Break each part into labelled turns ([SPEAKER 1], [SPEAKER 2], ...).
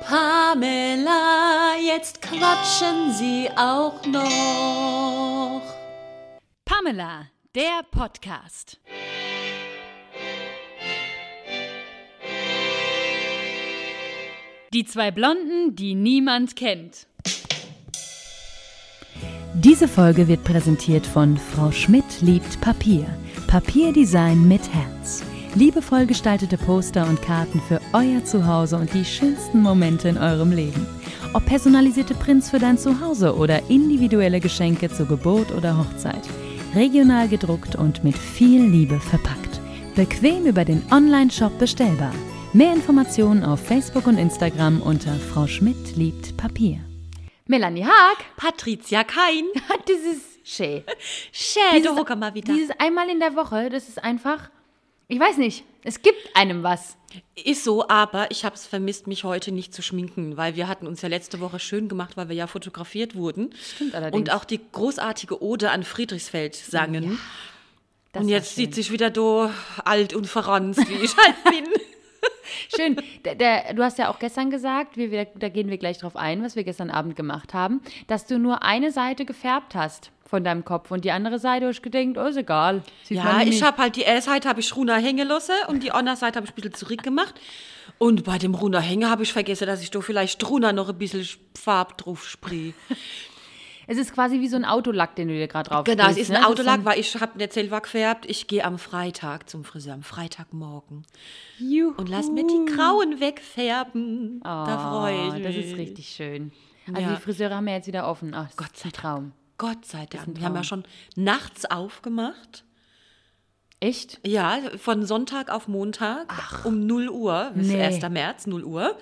[SPEAKER 1] Pamela, jetzt quatschen Sie auch noch.
[SPEAKER 2] Pamela, der Podcast. Die zwei Blonden, die niemand kennt. Diese Folge wird präsentiert von Frau Schmidt liebt Papier. Papierdesign mit Herz. Liebevoll gestaltete Poster und Karten für euer Zuhause und die schönsten Momente in eurem Leben. Ob personalisierte Prints für dein Zuhause oder individuelle Geschenke zur Geburt oder Hochzeit. Regional gedruckt und mit viel Liebe verpackt. Bequem über den Online-Shop bestellbar. Mehr Informationen auf Facebook und Instagram unter Frau Schmidt liebt Papier. Melanie Haag.
[SPEAKER 1] Patricia Kein.
[SPEAKER 2] Das ist schön.
[SPEAKER 1] Schön,
[SPEAKER 2] Dieses-
[SPEAKER 1] du mal wieder.
[SPEAKER 2] Dieses einmal in der Woche, das ist einfach, ich weiß nicht, es gibt einem was.
[SPEAKER 1] Ist so, aber ich habe es vermisst, mich heute nicht zu schminken, weil wir hatten uns ja letzte Woche schön gemacht, weil wir ja fotografiert wurden.
[SPEAKER 2] Stimmt allerdings.
[SPEAKER 1] Und auch die großartige Ode an Friedrichsfeld sangen.
[SPEAKER 2] Das
[SPEAKER 1] und jetzt sieht sich wieder so alt und verranzt, wie ich halt bin.
[SPEAKER 2] Schön. Der, der, du hast ja auch gestern gesagt, wir, wir, da gehen wir gleich drauf ein, was wir gestern Abend gemacht haben, dass du nur eine Seite gefärbt hast von deinem Kopf und die andere Seite hast du gedacht, oh, ist egal. Sieht
[SPEAKER 1] Ja, ich habe halt die L-Seite habe ich Runa hängen lassen und die Honor-Seite habe ich ein bisschen zurückgemacht. Und bei dem Runa hängen habe ich vergessen, dass ich da vielleicht Runa noch ein bisschen Farb drauf sprühe.
[SPEAKER 2] Es ist quasi wie so ein Autolack, den du dir gerade drauf
[SPEAKER 1] Genau, es ist ein
[SPEAKER 2] ne?
[SPEAKER 1] Autolack, weil ich habe eine Zellwag gefärbt. Ich gehe am Freitag zum Friseur, am Freitagmorgen.
[SPEAKER 2] Juhu.
[SPEAKER 1] Und lass mir die Grauen wegfärben. da freue ich mich.
[SPEAKER 2] Das ist richtig schön. Also
[SPEAKER 1] Ja.
[SPEAKER 2] die Friseure haben ja jetzt wieder offen. Ach, Gott sei Traum.
[SPEAKER 1] Gott sei Dank.
[SPEAKER 2] ein
[SPEAKER 1] Wir haben ja schon nachts aufgemacht.
[SPEAKER 2] Echt?
[SPEAKER 1] Ja, von Sonntag auf Montag um 0 Uhr, bis
[SPEAKER 2] Nee.
[SPEAKER 1] 1. März, 0 Uhr.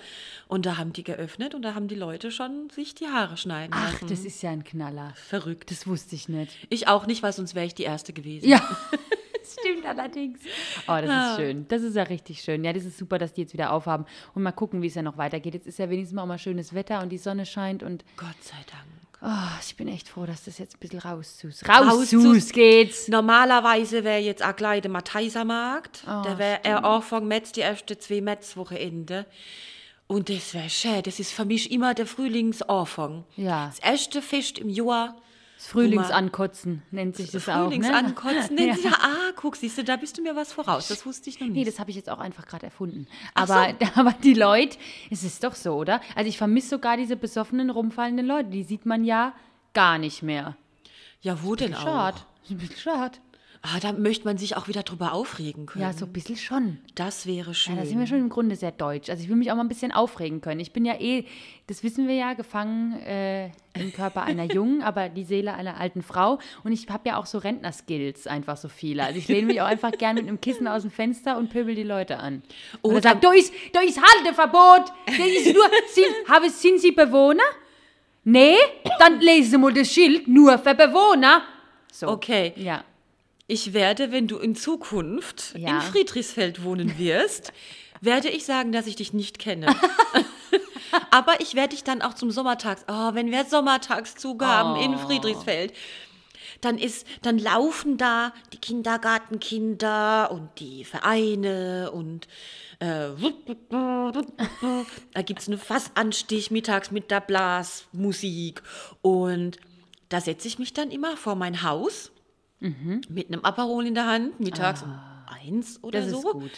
[SPEAKER 1] Und da haben die geöffnet und da haben die Leute schon sich die Haare schneiden
[SPEAKER 2] Ach,
[SPEAKER 1] lassen.
[SPEAKER 2] das ist ja ein Knaller.
[SPEAKER 1] verrückt.
[SPEAKER 2] Das wusste ich nicht.
[SPEAKER 1] Ich auch nicht, weil sonst wäre ich die Erste gewesen.
[SPEAKER 2] Ja, das stimmt allerdings. Oh, das ist schön. Das ist ja richtig schön. Ja, das ist super, dass die jetzt wieder aufhaben. Und mal gucken, wie es ja noch weitergeht. Jetzt ist ja wenigstens mal, auch mal schönes Wetter und die Sonne scheint. Und
[SPEAKER 1] Gott sei Dank.
[SPEAKER 2] Oh, ich bin echt froh, dass das jetzt ein bisschen rauszus.
[SPEAKER 1] Rauszus-
[SPEAKER 2] Rauszus geht's.
[SPEAKER 1] Normalerweise wäre jetzt auch gleich der Matheisermarkt.
[SPEAKER 2] Oh,
[SPEAKER 1] da wäre er Anfang März, die ersten zwei Märzwochenende. Und das wäre schön. Das ist für mich immer der Frühlingsanfang.
[SPEAKER 2] Ja.
[SPEAKER 1] Das erste Fest im Jahr.
[SPEAKER 2] Das Frühlingsankotzen nennt sich das auch. Ne?
[SPEAKER 1] Frühlingsankotzen.
[SPEAKER 2] Ja.
[SPEAKER 1] Ja. Ah, guck, siehst du, da bist du mir was voraus. Das wusste ich noch nicht.
[SPEAKER 2] Nee, das habe ich jetzt auch einfach gerade erfunden. Aber, aber die Leute, es ist doch so, oder? Also ich vermisse sogar diese besoffenen, rumfallenden Leute. Die sieht man ja gar nicht mehr.
[SPEAKER 1] ja, wo denn auch?
[SPEAKER 2] Schade. Ein bisschen schade.
[SPEAKER 1] Ah, da möchte man sich auch wieder drüber aufregen können.
[SPEAKER 2] Ja, so ein bisschen schon.
[SPEAKER 1] Das wäre schön.
[SPEAKER 2] Ja, da sind wir schon im Grunde sehr deutsch. Also ich will mich auch mal ein bisschen aufregen können. Ich bin ja eh, das wissen wir ja, gefangen äh, im Körper einer Jungen, aber die Seele einer alten Frau. Und ich habe ja auch so Rentnerskills, einfach so viele. Also ich lehne mich auch einfach gerne mit einem Kissen aus dem Fenster und pöbel die Leute an. Oder sag, da ist, da ist Halteverbot. Das ist nur, sind, habe, sind Sie Bewohner? Nee, dann lesen Sie mal das Schild, nur für Bewohner. So.
[SPEAKER 1] Okay.
[SPEAKER 2] Ja.
[SPEAKER 1] Ich werde, wenn du in Zukunft
[SPEAKER 2] Ja.
[SPEAKER 1] in Friedrichsfeld wohnen wirst, werde ich sagen, dass ich dich nicht kenne. Aber ich werde dich dann auch zum Sommertags, oh, wenn wir Sommertagszug haben in
[SPEAKER 2] Oh.
[SPEAKER 1] Friedrichsfeld, dann ist, dann laufen da die Kindergartenkinder und die Vereine und äh, da gibt es einen Fassanstich mittags mit der Blasmusik und da setze ich mich dann immer vor mein Haus mit einem Aperol in der Hand, mittags um eins oder
[SPEAKER 2] Ah. Das
[SPEAKER 1] so.
[SPEAKER 2] ist gut.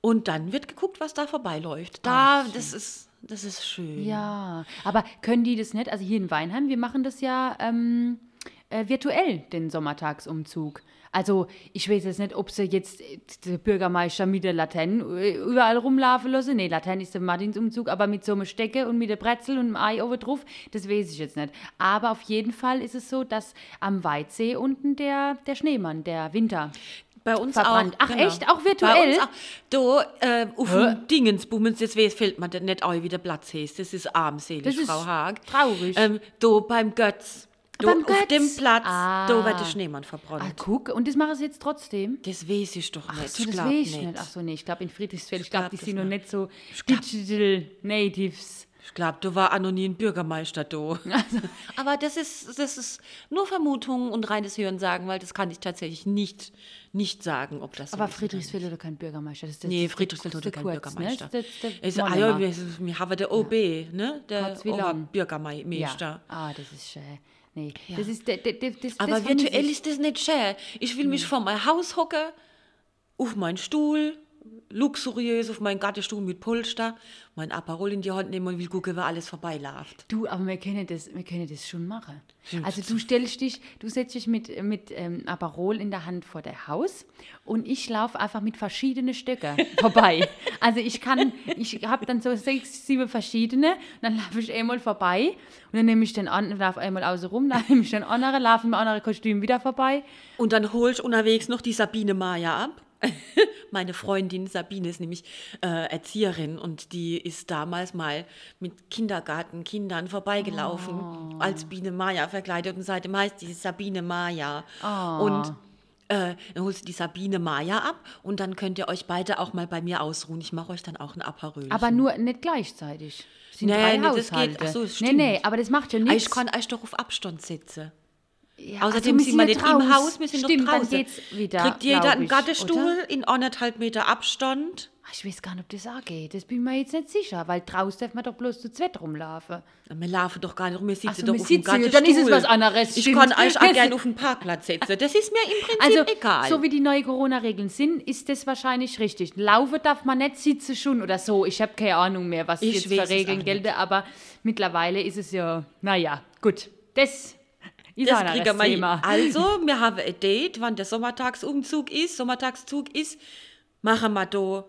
[SPEAKER 1] Und dann wird geguckt, was da vorbeiläuft. Da, das ist, das ist schön.
[SPEAKER 2] Ja, aber können die das nicht? Also hier in Weinheim, wir machen das ja ähm, äh, virtuell, den Sommertagsumzug. Also ich weiß jetzt nicht, ob sie jetzt äh, der Bürgermeister mit der Laterne äh, überall rumlaufen lassen. Nee, Laterne ist der Martinsumzug, aber mit so einem Stecke und mit der Brezel und einem Ei oben drauf, das weiß ich jetzt nicht. Aber auf jeden Fall ist es so, dass am Weitsee unten der, der Schneemann, der Winter,
[SPEAKER 1] Bei uns
[SPEAKER 2] Verbrannt.
[SPEAKER 1] auch. genau.
[SPEAKER 2] Ach, echt? Auch virtuell?
[SPEAKER 1] Auch. Du, äh, auf dem Dingensbummens, weiß- fällt mir nicht ein, wie der Platz heißt. Das ist armselig,
[SPEAKER 2] Das ist
[SPEAKER 1] Frau Haag.
[SPEAKER 2] traurig.
[SPEAKER 1] Ähm, du, beim Götz. Du, auf
[SPEAKER 2] Götz?
[SPEAKER 1] dem Platz,
[SPEAKER 2] Ah.
[SPEAKER 1] da wird der Schneemann verbrannt.
[SPEAKER 2] ah, guck, und das machen sie jetzt trotzdem?
[SPEAKER 1] Das weiß ich doch nicht.
[SPEAKER 2] Ach so,
[SPEAKER 1] ich
[SPEAKER 2] das weiß ich nicht. Ach so, nee, ich glaube in Friedrichsfeld, ich glaube,
[SPEAKER 1] glaub
[SPEAKER 2] die
[SPEAKER 1] das
[SPEAKER 2] sind noch
[SPEAKER 1] nicht.
[SPEAKER 2] nicht so Digital Natives.
[SPEAKER 1] Ich glaube, da war noch nie ein Bürgermeister da. Aber das ist, das ist nur Vermutung und reines Hörensagen, weil das kann ich tatsächlich nicht, nicht sagen, ob das so
[SPEAKER 2] Aber
[SPEAKER 1] ist oder
[SPEAKER 2] Friedrichsfeld hat kein Bürgermeister. Das, das,
[SPEAKER 1] Nee,
[SPEAKER 2] das-
[SPEAKER 1] Friedrichsfeld
[SPEAKER 2] das
[SPEAKER 1] hat
[SPEAKER 2] der
[SPEAKER 1] keinen
[SPEAKER 2] Kurz,
[SPEAKER 1] Bürgermeister.
[SPEAKER 2] Ne? Das, das,
[SPEAKER 1] Es,
[SPEAKER 2] der
[SPEAKER 1] ah, ja, wir, wir haben den OB, ne? Der? Bürgermeister.
[SPEAKER 2] ja. Ah, das ist schön. Nee, das ist... Das, das,
[SPEAKER 1] Aber virtuell ist das nicht schön. Ich will mich vor mein Haus hocken, auf meinen Stuhl, luxuriös auf meinen Gartenstuhl mit Polster, mein Aperol in die Hand nehmen und will gucken, wer alles vorbeiläuft.
[SPEAKER 2] Du, aber wir können das, wir können das schon machen. Also du stellst dich, du setzt dich mit, mit ähm, Aperol in der Hand vor der Haus und ich laufe einfach mit verschiedenen Stöcken vorbei. Also ich kann, ich habe dann so sechs, sieben verschiedene, dann laufe ich einmal vorbei und dann nehme ich den an, laufe einmal außen rum, dann nehme ich den anderen, laufe im anderen Kostüm wieder vorbei.
[SPEAKER 1] Und dann hol ich unterwegs noch die Sabine Maja ab. Meine Freundin Sabine ist nämlich äh, Erzieherin und die ist damals mal mit Kindergartenkindern vorbeigelaufen, als Biene Maja verkleidet und seitdem heißt die Sabine Maja. Und äh, dann holst du die Sabine Maja ab und dann könnt ihr euch beide auch mal bei mir ausruhen. Ich mache euch dann auch ein Aperol.
[SPEAKER 2] Aber nur nicht gleichzeitig. Sind
[SPEAKER 1] Nee,
[SPEAKER 2] drei
[SPEAKER 1] nee, das geht- ach so, das
[SPEAKER 2] nee,
[SPEAKER 1] stimmt.
[SPEAKER 2] nee, aber das macht ja nichts.
[SPEAKER 1] ich kann euch doch auf Abstand setzen.
[SPEAKER 2] Ja,
[SPEAKER 1] Außerdem
[SPEAKER 2] also
[SPEAKER 1] sind wir nicht im. Haus, wir sind
[SPEAKER 2] Stimmt,
[SPEAKER 1] doch draußen.
[SPEAKER 2] dann geht's wieder,
[SPEAKER 1] Kriegt jeder einen Gartenstuhl in anderthalb Meter Abstand.
[SPEAKER 2] Ach, Ich weiß gar nicht, ob das auch geht. Das bin ich mir jetzt nicht sicher, weil draußen darf man doch bloß zu zweit rumlaufen.
[SPEAKER 1] Wir laufen doch gar nicht rum, wir sitzen
[SPEAKER 2] so,
[SPEAKER 1] doch
[SPEAKER 2] wir
[SPEAKER 1] auf dem Gartenstuhl.
[SPEAKER 2] dann ist es was anderes,
[SPEAKER 1] Ich
[SPEAKER 2] stimmt.
[SPEAKER 1] kann euch auch gerne auf den Parkplatz setzen. Das ist mir im Prinzip
[SPEAKER 2] Also,
[SPEAKER 1] egal.
[SPEAKER 2] so wie die neuen Corona-Regeln sind, ist das wahrscheinlich richtig. Laufen darf man nicht, sitzen schon oder so. Ich habe keine Ahnung mehr, was
[SPEAKER 1] Ich
[SPEAKER 2] jetzt für Regeln gelten, aber mittlerweile ist es ja, naja, gut. Das
[SPEAKER 1] das kriegen wir.
[SPEAKER 2] Thema.
[SPEAKER 1] Also, wir haben ein Date, wann der Sommertagsumzug ist, Sommertagszug ist, machen wir da,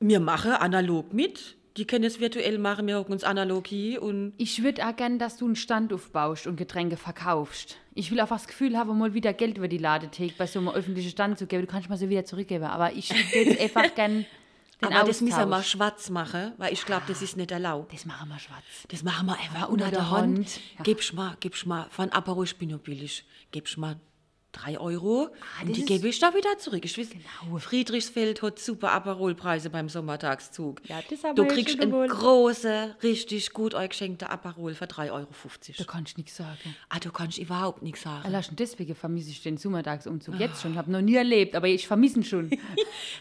[SPEAKER 1] wir machen analog mit. Die können es virtuell machen, wir hocken uns analog hier und
[SPEAKER 2] Ich würde auch gerne, dass du einen Stand aufbaust und Getränke verkaufst. Ich will einfach das Gefühl haben, mal wieder Geld über die Ladetheke bei so einem öffentlichen Stand zu geben. Du kannst mal so wieder zurückgeben, aber ich würde jetzt einfach gerne den
[SPEAKER 1] aber das müssen wir mal
[SPEAKER 2] Austausch.
[SPEAKER 1] schwarz machen, weil ich glaube, das ist nicht erlaubt.
[SPEAKER 2] Das machen wir schwarz.
[SPEAKER 1] Das machen wir einfach
[SPEAKER 2] unter
[SPEAKER 1] unter
[SPEAKER 2] der
[SPEAKER 1] Hand.
[SPEAKER 2] Hand. Ja.
[SPEAKER 1] Gib's mal, gib's mal, von Aperol ich bin ja billig, gib's mal drei Euro
[SPEAKER 2] Ah,
[SPEAKER 1] und die gebe ich da wieder zurück. Ich weiß,
[SPEAKER 2] Genau.
[SPEAKER 1] Friedrichsfeld hat super Aperolpreise beim Sommertagszug.
[SPEAKER 2] Ja, das haben
[SPEAKER 1] du
[SPEAKER 2] wir
[SPEAKER 1] kriegst
[SPEAKER 2] gewollt.
[SPEAKER 1] großen, richtig gut euch geschenkten Aperol für 3,50 Euro.
[SPEAKER 2] Da kannst du nichts sagen.
[SPEAKER 1] Ah, du kannst überhaupt nichts sagen.
[SPEAKER 2] Allein schon deswegen vermisse ich den Sommertagsumzug jetzt schon. Ich habe noch nie erlebt, aber ich vermisse ihn schon.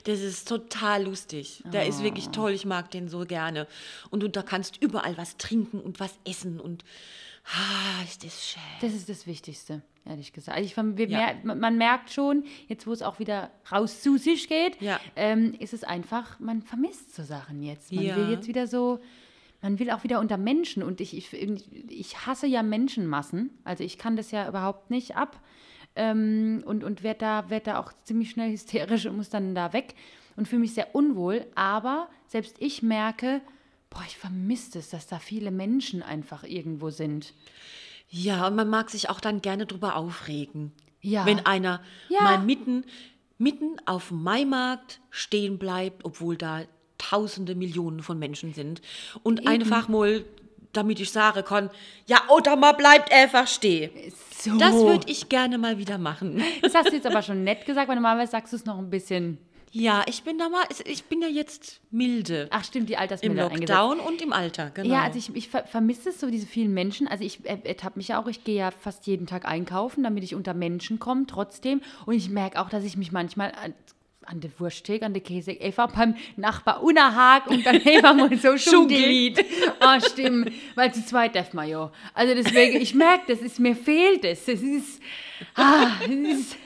[SPEAKER 1] Das ist total lustig. Der ist wirklich
[SPEAKER 2] Ah.
[SPEAKER 1] toll. Ich mag den so gerne. Und du, da kannst überall was trinken und was essen und ah, ist das schön.
[SPEAKER 2] Das ist das Wichtigste, ehrlich gesagt. Also ich, wir
[SPEAKER 1] Ja.
[SPEAKER 2] mer man man merkt schon, jetzt wo es auch wieder raus zu sich geht,
[SPEAKER 1] Ja.
[SPEAKER 2] ähm, ist es einfach, man vermisst so Sachen jetzt. Man
[SPEAKER 1] Ja.
[SPEAKER 2] will jetzt wieder so, man will auch wieder unter Menschen und ich, ich, ich hasse ja Menschenmassen. Also ich kann das ja überhaupt nicht ab ähm, und, und werde da, werd da auch ziemlich schnell hysterisch und muss dann da weg und fühle mich sehr unwohl. Aber selbst ich merke, boah, ich vermisse es, dass da viele Menschen einfach irgendwo sind.
[SPEAKER 1] Ja, und man mag sich auch dann gerne drüber aufregen.
[SPEAKER 2] Ja.
[SPEAKER 1] Wenn einer
[SPEAKER 2] Ja.
[SPEAKER 1] mal mitten, mitten auf dem Maimarkt stehen bleibt, obwohl da tausende Millionen von Menschen sind. Und einfach mal, damit ich sagen kann, ja, oder mal bleibt einfach stehen.
[SPEAKER 2] So.
[SPEAKER 1] Das würde ich gerne mal wieder machen.
[SPEAKER 2] Das hast du jetzt aber schon nett gesagt, weil normalerweise sagst du es noch ein bisschen.
[SPEAKER 1] Ja, ich bin da mal, ich bin ja jetzt milde.
[SPEAKER 2] Ach stimmt, die
[SPEAKER 1] Im
[SPEAKER 2] Altersmilder eingesetzt.
[SPEAKER 1] Lockdown und im Alter, genau.
[SPEAKER 2] Ja, also ich, ich ver vermisse es so, diese vielen Menschen. Also ich äh, ertappe mich ja auch, ich gehe ja fast jeden Tag einkaufen, damit ich unter Menschen komme, trotzdem. Und ich merke auch, dass ich mich manchmal an, an der Wursttheke, an der Käse, einfach beim Nachbar unerhag und dann einfach mal so Schuhglied. Ah, stimmt, weil zu zweit darf man ja. Also deswegen, ich merke, das ist, mir fehlt es. Das ist, ah, das ist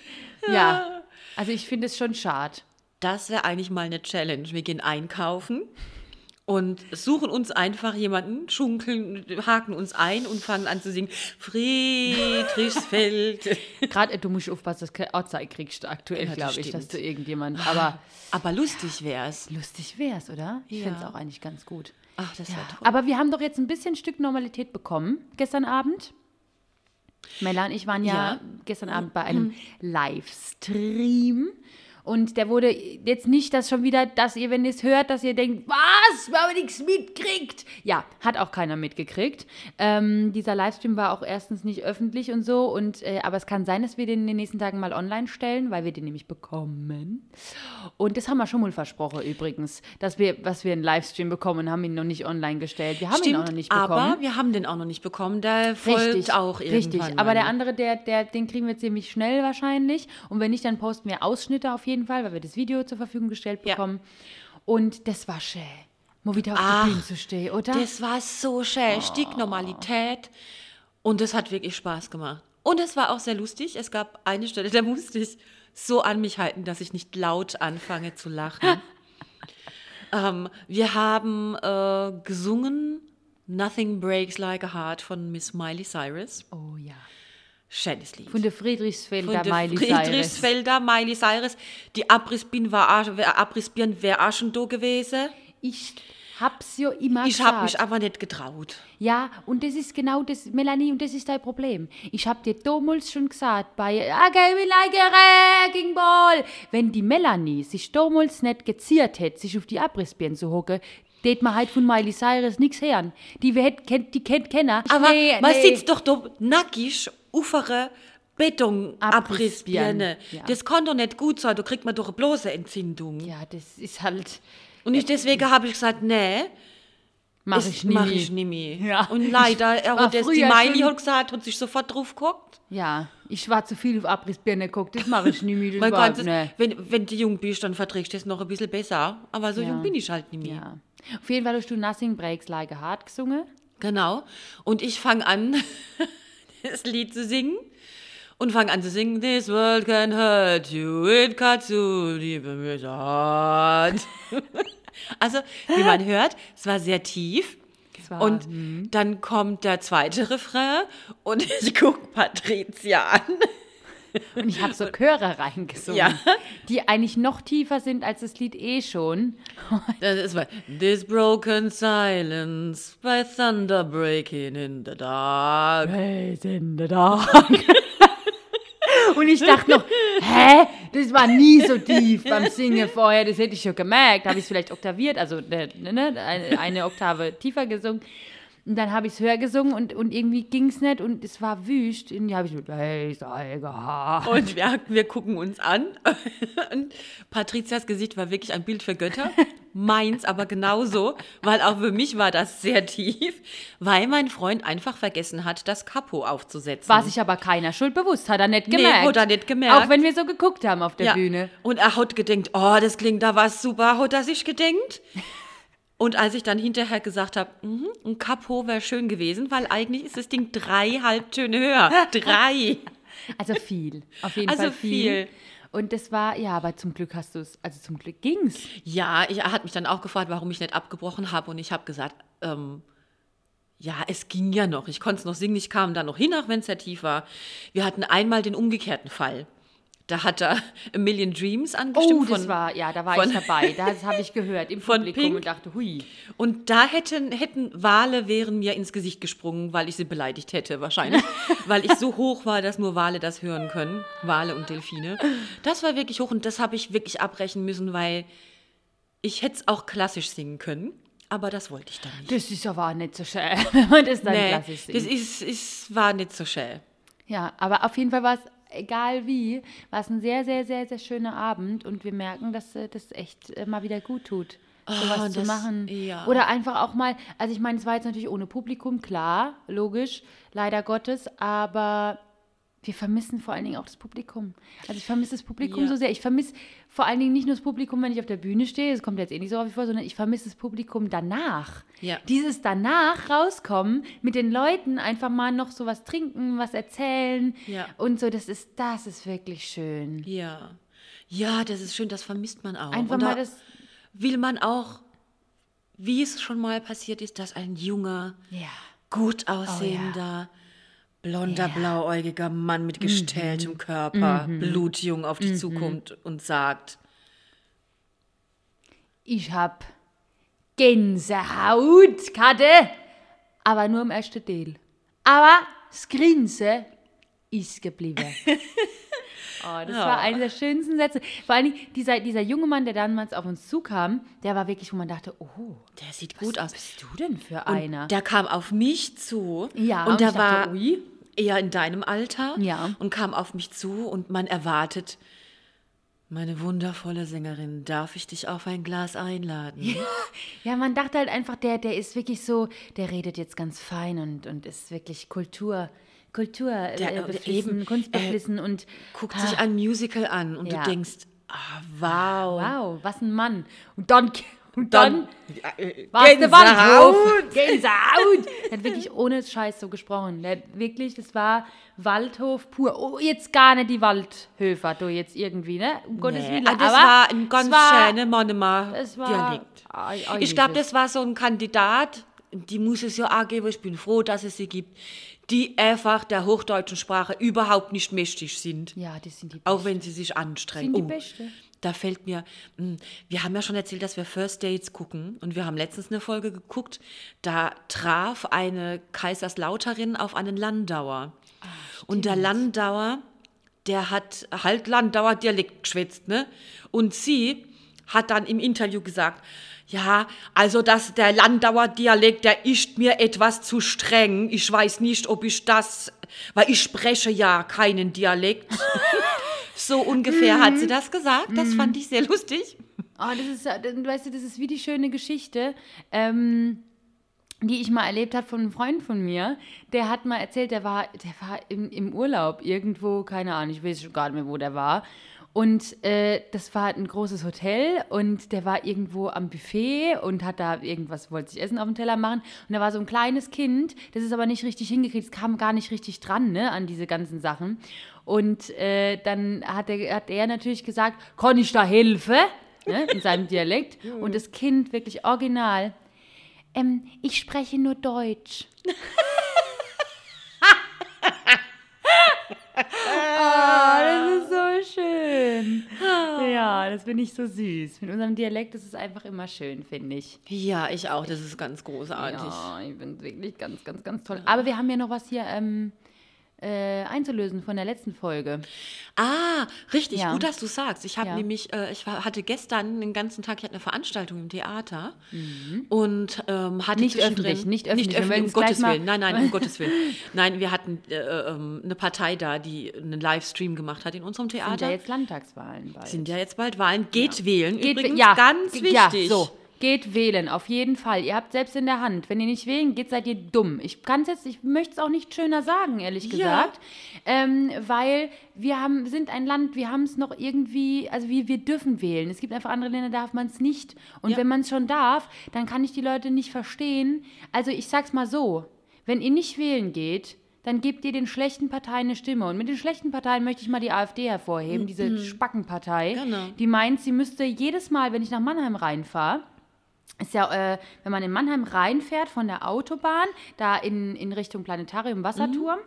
[SPEAKER 2] ja. Also ich finde es schon schade.
[SPEAKER 1] Das wäre eigentlich mal eine Challenge. Wir gehen einkaufen und suchen uns einfach jemanden, schunkeln, haken uns ein und fangen an zu singen. Friedrichsfeld.
[SPEAKER 2] Gerade, du musst aufpassen, dass du keine Anzeige kriegst aktuell,
[SPEAKER 1] Ja,
[SPEAKER 2] glaube ich, dass du irgendjemand. Aber
[SPEAKER 1] Aber lustig wär's.
[SPEAKER 2] lustig wär's, oder? Ich
[SPEAKER 1] Ja.
[SPEAKER 2] finde es auch eigentlich ganz gut.
[SPEAKER 1] Ach, das wäre
[SPEAKER 2] Ja.
[SPEAKER 1] toll.
[SPEAKER 2] Aber wir haben doch jetzt ein bisschen Stück Normalität bekommen gestern Abend. Mella und ich waren ja,
[SPEAKER 1] Ja.
[SPEAKER 2] gestern Abend bei einem Livestream. Und der wurde jetzt nicht, dass schon wieder, dass ihr, wenn ihr es hört, dass ihr denkt, was? Wir haben nichts mitgekriegt. Ja, hat auch keiner mitgekriegt. Ähm, dieser Livestream war auch erstens nicht öffentlich und so. Und, äh, aber es kann sein, dass wir den in den nächsten Tagen mal online stellen, weil wir den nämlich bekommen. Und das haben wir schon mal versprochen übrigens, dass wir, was wir einen Livestream bekommen, haben ihn noch nicht online gestellt. Wir haben ihn auch noch nicht bekommen.
[SPEAKER 1] aber wir haben den auch noch nicht bekommen. Der folgt auch irgendwann.
[SPEAKER 2] Richtig, aber der andere, der, der, den kriegen wir ziemlich schnell wahrscheinlich. Und wenn nicht, dann posten wir Ausschnitte auf jeden Fall, weil wir das Video zur Verfügung gestellt
[SPEAKER 1] Ja.
[SPEAKER 2] bekommen. Und das war schön, mal wieder auf
[SPEAKER 1] Ach,
[SPEAKER 2] der Bühne zu stehen, oder?
[SPEAKER 1] Das war so schön, Sticknormalität. Und es hat wirklich Spaß gemacht. Und es war auch sehr lustig. Es gab eine Stelle, da musste ich so an mich halten, dass ich nicht laut anfange zu lachen. ähm, wir haben äh, gesungen Nothing Breaks Like a Heart von Miss Miley Cyrus.
[SPEAKER 2] oh ja.
[SPEAKER 1] Schönes Lied.
[SPEAKER 2] Von der Friedrichsfelder
[SPEAKER 1] Von der
[SPEAKER 2] Miley Cyrus.
[SPEAKER 1] Friedrichsfelder Miley Cyrus. Die Abrissbirne war, auch- Abrissbirne wäre auch schon da gewesen.
[SPEAKER 2] Ich hab's ja immer
[SPEAKER 1] Ich habe
[SPEAKER 2] gesagt.
[SPEAKER 1] mich aber nicht getraut.
[SPEAKER 2] Ja, und das ist genau das, Melanie, und das ist dein Problem. Ich hab dir damals schon gesagt, bei I gave me like a wrecking ball. Wenn die Melanie sich damals nicht geziert hätte, sich auf die Abrissbirne zu hocken, tät man halt von Miley Cyrus nichts hören. Die, hätt, kennt, die kennt Kenner.
[SPEAKER 1] Aber
[SPEAKER 2] Nee,
[SPEAKER 1] man
[SPEAKER 2] nee.
[SPEAKER 1] sitzt doch da nackig, ufere Beton-Abrissbirne.
[SPEAKER 2] Abrissbirne, ja.
[SPEAKER 1] Das kann doch nicht gut sein, da kriegt man doch eine bloße Entzündung.
[SPEAKER 2] Ja, das ist halt,
[SPEAKER 1] Und ich, deswegen habe ich gesagt, nee,
[SPEAKER 2] mach
[SPEAKER 1] ist-
[SPEAKER 2] ich nie.
[SPEAKER 1] mach ich nie mehr.
[SPEAKER 2] Ja.
[SPEAKER 1] Und leider, er hat das, die Miley hat gesagt, hat sich sofort drauf geguckt.
[SPEAKER 2] Ja, ich war zu viel auf Abrissbirne geguckt, das mache ich nie mehr. das
[SPEAKER 1] Man
[SPEAKER 2] war-
[SPEAKER 1] kann es,
[SPEAKER 2] nee.
[SPEAKER 1] wenn, wenn du jung bist, dann verträgst du das noch ein bisschen besser. Aber so
[SPEAKER 2] Ja.
[SPEAKER 1] jung bin ich halt nicht mehr.
[SPEAKER 2] Ja. Auf jeden Fall hast du Nothing Breaks Like a Heart gesungen.
[SPEAKER 1] Genau. Und ich fange an, das Lied zu singen. Und fange an zu singen, This world can hurt you, it cuts you deep in your heart. also, wie man hört, es war sehr tief.
[SPEAKER 2] War-
[SPEAKER 1] Und dann kommt der zweite Refrain und ich gucke Patricia an.
[SPEAKER 2] Und ich habe so Chöre reingesungen,
[SPEAKER 1] Ja.
[SPEAKER 2] die eigentlich noch tiefer sind als das Lied eh schon.
[SPEAKER 1] Das ist mal, This broken silence by thunder breaking in the dark.
[SPEAKER 2] Und ich dachte noch, hä? Das war nie so tief beim Singen vorher. Das hätte ich schon gemerkt. Habe ich es vielleicht oktaviert, also ne, ne, eine, eine Oktave tiefer gesungen. Und dann habe ich es höher gesungen und, und irgendwie ging es nicht und es war wüst. Und die habe ich mit, hey.
[SPEAKER 1] Und wir, wir gucken uns an. Und Patrizias Gesicht war wirklich ein Bild für Götter. Meins aber genauso, weil auch für mich war das sehr tief, weil mein Freund einfach vergessen hat, das Kapo aufzusetzen.
[SPEAKER 2] War sich aber keiner schuld bewusst, hat er nicht
[SPEAKER 1] Nee,
[SPEAKER 2] gemerkt.
[SPEAKER 1] hat er nicht gemerkt.
[SPEAKER 2] Auch wenn wir so geguckt haben auf der
[SPEAKER 1] ja.
[SPEAKER 2] Bühne.
[SPEAKER 1] Und er hat gedenkt, oh, das klingt da was super, hat er sich gedenkt. Und als ich dann hinterher gesagt habe, mhm, ein Kapo wäre schön gewesen, weil eigentlich ist das Ding drei Halbtöne höher. Drei.
[SPEAKER 2] Also viel, auf jeden
[SPEAKER 1] Also
[SPEAKER 2] Fall viel.
[SPEAKER 1] viel.
[SPEAKER 2] Und das war, ja, aber zum Glück hast du es, also zum Glück ging's.
[SPEAKER 1] Ja, ich, er hat mich dann auch gefragt, warum ich nicht abgebrochen habe. Und ich habe gesagt, ähm, ja, es ging ja noch. Ich konnte es noch singen. Ich kam da noch hin, auch wenn es sehr tief war. Wir hatten einmal den umgekehrten Fall. Da hat er A Million Dreams angestimmt.
[SPEAKER 2] Oh, das
[SPEAKER 1] von,
[SPEAKER 2] war, ja, da war
[SPEAKER 1] von-
[SPEAKER 2] ich dabei. Das habe ich gehört im Publikum und dachte, hui.
[SPEAKER 1] Und da hätten, hätten Wale wären mir ins Gesicht gesprungen, weil ich sie beleidigt hätte, wahrscheinlich. weil ich so hoch war, dass nur Wale das hören können. Wale und Delfine. Das war wirklich hoch und das habe ich wirklich abbrechen müssen, weil ich hätte es auch klassisch singen können. Aber das wollte ich dann nicht.
[SPEAKER 2] Das ist aber auch nicht so schön, wenn man das dann
[SPEAKER 1] Nee,
[SPEAKER 2] klassisch singt.
[SPEAKER 1] das ist, ist, war nicht so schön.
[SPEAKER 2] Ja, aber auf jeden Fall war es, egal wie, war es ein sehr, sehr, sehr, sehr schöner Abend und wir merken, dass äh, das echt äh, mal wieder gut tut, sowas zu
[SPEAKER 1] das-
[SPEAKER 2] machen.
[SPEAKER 1] ja.
[SPEAKER 2] Oder einfach auch mal, also ich meine, es war jetzt natürlich ohne Publikum, klar, logisch, leider Gottes, aber wir vermissen vor allen Dingen auch das Publikum. Also ich vermisse das Publikum
[SPEAKER 1] Ja.
[SPEAKER 2] so sehr. Ich vermisse vor allen Dingen nicht nur das Publikum, wenn ich auf der Bühne stehe, das kommt jetzt eh nicht so häufig vor, sondern ich vermisse das Publikum danach.
[SPEAKER 1] Ja.
[SPEAKER 2] Dieses danach rauskommen, mit den Leuten einfach mal noch so was trinken, was erzählen
[SPEAKER 1] Ja.
[SPEAKER 2] und so, das ist, das ist wirklich schön.
[SPEAKER 1] Ja. Ja, das ist schön, das vermisst man auch.
[SPEAKER 2] Einfach
[SPEAKER 1] Und
[SPEAKER 2] mal
[SPEAKER 1] da
[SPEAKER 2] das,
[SPEAKER 1] will man auch, wie es schon mal passiert ist, dass ein junger, gut aussehender, blonder, blauäugiger Mann mit gestähltem Körper, blutjung auf dich zukommt und sagt,
[SPEAKER 2] Ich hab Gänsehaut, Karte, aber nur im ersten Teil. Aber das Grinsen ist geblieben. Oh, das
[SPEAKER 1] Ja.
[SPEAKER 2] war einer der schönsten Sätze. Vor allem dieser, dieser junge Mann, der damals auf uns zukam, der war wirklich, wo man dachte, oh,
[SPEAKER 1] Der sieht gut aus.
[SPEAKER 2] was bist du denn für
[SPEAKER 1] Und
[SPEAKER 2] einer?
[SPEAKER 1] Der kam auf mich zu.
[SPEAKER 2] Ja,
[SPEAKER 1] und
[SPEAKER 2] und dachte,
[SPEAKER 1] war
[SPEAKER 2] ui.
[SPEAKER 1] Eher in deinem Alter.
[SPEAKER 2] Ja.
[SPEAKER 1] Und kam auf mich zu und man erwartet, meine wundervolle Sängerin, darf ich dich auf ein Glas einladen?
[SPEAKER 2] Ja, man dachte halt einfach, der, der ist wirklich so, der redet jetzt ganz fein und, und ist wirklich Kultur, Kultur
[SPEAKER 1] Der-
[SPEAKER 2] äh,
[SPEAKER 1] eben,
[SPEAKER 2] kunstbeflissen und
[SPEAKER 1] Guckt sich ein Musical an und
[SPEAKER 2] Ja.
[SPEAKER 1] du denkst, ah, wow.
[SPEAKER 2] wow, was ein Mann. Und dann, und dann,
[SPEAKER 1] äh,
[SPEAKER 2] was der
[SPEAKER 1] Gänsehaut.
[SPEAKER 2] Waldhof. Gänsehaut. Der hat wirklich ohne Scheiß so gesprochen. Der hat wirklich, das war Waldhof pur. Oh, jetzt gar nicht die Waldhöfer, du jetzt irgendwie, ne? Um Gottes
[SPEAKER 1] Nee,
[SPEAKER 2] Willen.
[SPEAKER 1] ah, das
[SPEAKER 2] aber
[SPEAKER 1] war ein ganz schöner Monomer
[SPEAKER 2] es war
[SPEAKER 1] Dialekt.
[SPEAKER 2] ei-
[SPEAKER 1] Ich glaube, das war so ein Kandidat, die muss es ja auch geben, ich bin froh, dass es sie gibt, die einfach der hochdeutschen Sprache überhaupt nicht mächtig sind.
[SPEAKER 2] Ja, die sind die
[SPEAKER 1] Auch wenn sie sich anstrengen.
[SPEAKER 2] Sind die
[SPEAKER 1] Oh,
[SPEAKER 2] Beste.
[SPEAKER 1] Da fällt mir, mh, wir haben ja schon erzählt, dass wir First Dates gucken und wir haben letztens eine Folge geguckt, da traf eine Kaiserslauterin auf einen Landauer. und der Landauer, der hat halt Landauer Dialekt geschwätzt, ne? Und sie hat dann im Interview gesagt, ja, also das, der Landauer Dialekt, der ist mir etwas zu streng. Ich weiß nicht, ob ich das, weil ich spreche ja keinen Dialekt. So ungefähr hat sie das gesagt. Das fand ich sehr lustig.
[SPEAKER 2] Oh, das ist, weißt du, das ist wie die schöne Geschichte, ähm, die ich mal erlebt habe von einem Freund von mir. Der hat mal erzählt, der war, der war im, im Urlaub irgendwo, keine Ahnung, ich weiß schon gar nicht mehr, wo der war. Und äh, das war ein großes Hotel und der war irgendwo am Buffet und hat da irgendwas, wollte sich Essen auf dem Teller machen. Und da war so ein kleines Kind, das ist aber nicht richtig hingekriegt, es kam gar nicht richtig dran, ne, an diese ganzen Sachen. Und äh, dann hat er, hat er natürlich gesagt, kann ich da helfen? Ne, in seinem Dialekt. Und das Kind wirklich original. Ähm, ich spreche nur Deutsch. oh, das ist so schön. Ja, das finde ich so süß. Mit unserem Dialekt ist es einfach immer schön, finde ich.
[SPEAKER 1] Ja, ich auch. Das ist ganz großartig.
[SPEAKER 2] Ja, ich finde es wirklich ganz, ganz, ganz toll. Aber wir haben ja noch was hier ähm, äh, einzulösen von der letzten Folge.
[SPEAKER 1] Ah, richtig,
[SPEAKER 2] Ja.
[SPEAKER 1] gut, dass du sagst. Ich habe
[SPEAKER 2] Ja.
[SPEAKER 1] nämlich, äh, ich hatte gestern den ganzen Tag, ich hatte eine Veranstaltung im Theater und ähm, hatte
[SPEAKER 2] Mhm. Nicht öffentlich, nicht öffentlich. Wir
[SPEAKER 1] öffentlich, um Gottes Willen. Nein, nein, um Gottes Willen. Nein, wir hatten äh, ähm, eine Partei da, die einen Livestream gemacht hat in unserem
[SPEAKER 2] Sind
[SPEAKER 1] Theater.
[SPEAKER 2] ja jetzt Landtagswahlen bald.
[SPEAKER 1] Sind ja jetzt bald Wahlen. Geht wählen.
[SPEAKER 2] Geht
[SPEAKER 1] Übrigens
[SPEAKER 2] ja,
[SPEAKER 1] ganz wichtig.
[SPEAKER 2] Ja, so. Geht wählen, auf jeden Fall. Ihr habt selbst in der Hand. Wenn ihr nicht wählen geht, seid ihr dumm. Ich kann jetzt, ich möchte es auch nicht schöner sagen, ehrlich
[SPEAKER 1] Ja.
[SPEAKER 2] gesagt. Ähm, weil wir haben, sind ein Land, wir haben es noch irgendwie, also wir, wir dürfen wählen. Es gibt einfach andere Länder, da darf man es nicht. Und
[SPEAKER 1] Ja.
[SPEAKER 2] wenn man es schon darf, dann kann ich die Leute nicht verstehen. Also ich sag's mal so, wenn ihr nicht wählen geht, dann gebt ihr den schlechten Parteien eine Stimme. Und mit den schlechten Parteien möchte ich mal die AfD hervorheben, diese Spackenpartei,
[SPEAKER 1] Genau.
[SPEAKER 2] die meint, sie müsste jedes Mal, wenn ich nach Mannheim reinfahre, ist ja, äh, wenn man in Mannheim reinfährt von der Autobahn, da in, in Richtung Planetarium Wasserturm,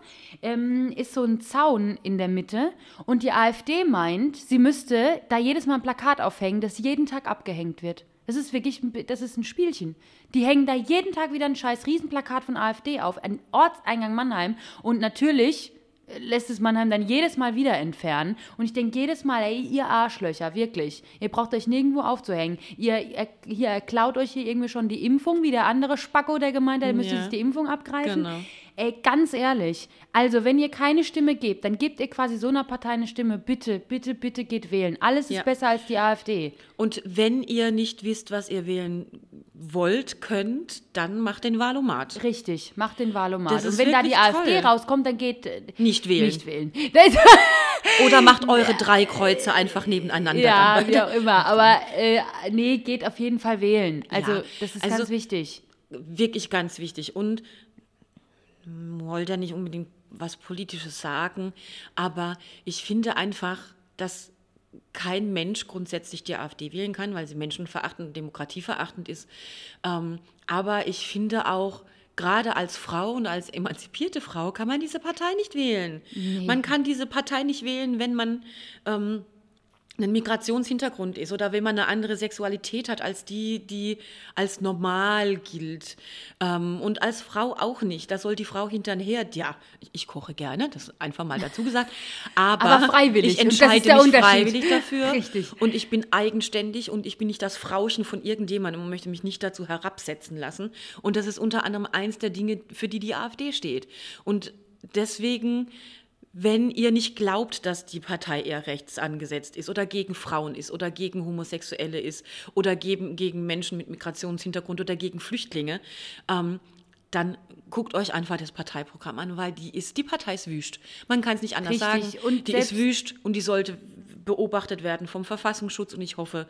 [SPEAKER 2] ähm, ist so ein Zaun in der Mitte. Und die AfD meint, sie müsste da jedes Mal ein Plakat aufhängen, das jeden Tag abgehängt wird. Das ist wirklich, das ist ein Spielchen. Die hängen da jeden Tag wieder ein scheiß Riesenplakat von AfD auf, ein Ortseingang Mannheim. Und natürlich lässt es Mannheim dann jedes Mal wieder entfernen. Und ich denke jedes Mal, ey, ihr Arschlöcher, wirklich. Ihr braucht euch nirgendwo aufzuhängen. Ihr, ihr hier ihr klaut euch hier irgendwie schon die Impfung, wie der andere Spacko, der gemeint hat, der müsste
[SPEAKER 1] Ja.
[SPEAKER 2] sich die Impfung abgreifen.
[SPEAKER 1] Genau.
[SPEAKER 2] Ey, ganz ehrlich, also wenn ihr keine Stimme gebt, dann gebt ihr quasi so einer Partei eine Stimme. Bitte, bitte, bitte geht wählen. Alles ist
[SPEAKER 1] Ja.
[SPEAKER 2] besser als die AfD.
[SPEAKER 1] Und wenn ihr nicht wisst, was ihr wählen wollt, könnt, dann macht den Wahlomat.
[SPEAKER 2] Richtig, macht den Wahlomat.
[SPEAKER 1] Das
[SPEAKER 2] Und wenn da die AfD
[SPEAKER 1] toll.
[SPEAKER 2] rauskommt, dann geht äh,
[SPEAKER 1] Nicht wählen.
[SPEAKER 2] nicht wählen.
[SPEAKER 1] Oder macht eure drei Kreuze einfach nebeneinander.
[SPEAKER 2] ja,
[SPEAKER 1] dann
[SPEAKER 2] wie auch immer. Aber äh, nee, geht auf jeden Fall wählen. Also
[SPEAKER 1] Ja,
[SPEAKER 2] das ist
[SPEAKER 1] also-
[SPEAKER 2] ganz wichtig.
[SPEAKER 1] wirklich ganz wichtig. Und wollte ja nicht unbedingt was Politisches sagen, aber ich finde einfach, dass kein Mensch grundsätzlich die AfD wählen kann, weil sie menschenverachtend und demokratieverachtend ist. Ähm, aber ich finde auch, gerade als Frau und als emanzipierte Frau kann man diese Partei nicht wählen. Man kann diese Partei nicht wählen, wenn man ähm, einen Migrationshintergrund ist oder wenn man eine andere Sexualität hat als die, die als normal gilt. Ähm, und als Frau auch nicht. Da soll die Frau hinterher, ja, ich, ich koche gerne, das ist einfach mal dazu gesagt, aber,
[SPEAKER 2] Aber freiwillig.
[SPEAKER 1] ich entscheide mich freiwillig dafür.
[SPEAKER 2] Richtig.
[SPEAKER 1] Und ich bin eigenständig und ich bin nicht das Frauchen von irgendjemandem und möchte mich nicht dazu herabsetzen lassen. Und das ist unter anderem eins der Dinge, für die die AfD steht. Und deswegen wenn ihr nicht glaubt, dass die Partei eher rechts angesetzt ist oder gegen Frauen ist oder gegen Homosexuelle ist oder gegen, gegen Menschen mit Migrationshintergrund oder gegen Flüchtlinge, ähm, dann guckt euch einfach das Parteiprogramm an, weil die ist, die Partei ist wüst. Man kann es nicht anders
[SPEAKER 2] Richtig.
[SPEAKER 1] sagen.
[SPEAKER 2] Und
[SPEAKER 1] die ist wüst und die sollte beobachtet werden vom Verfassungsschutz und ich hoffe,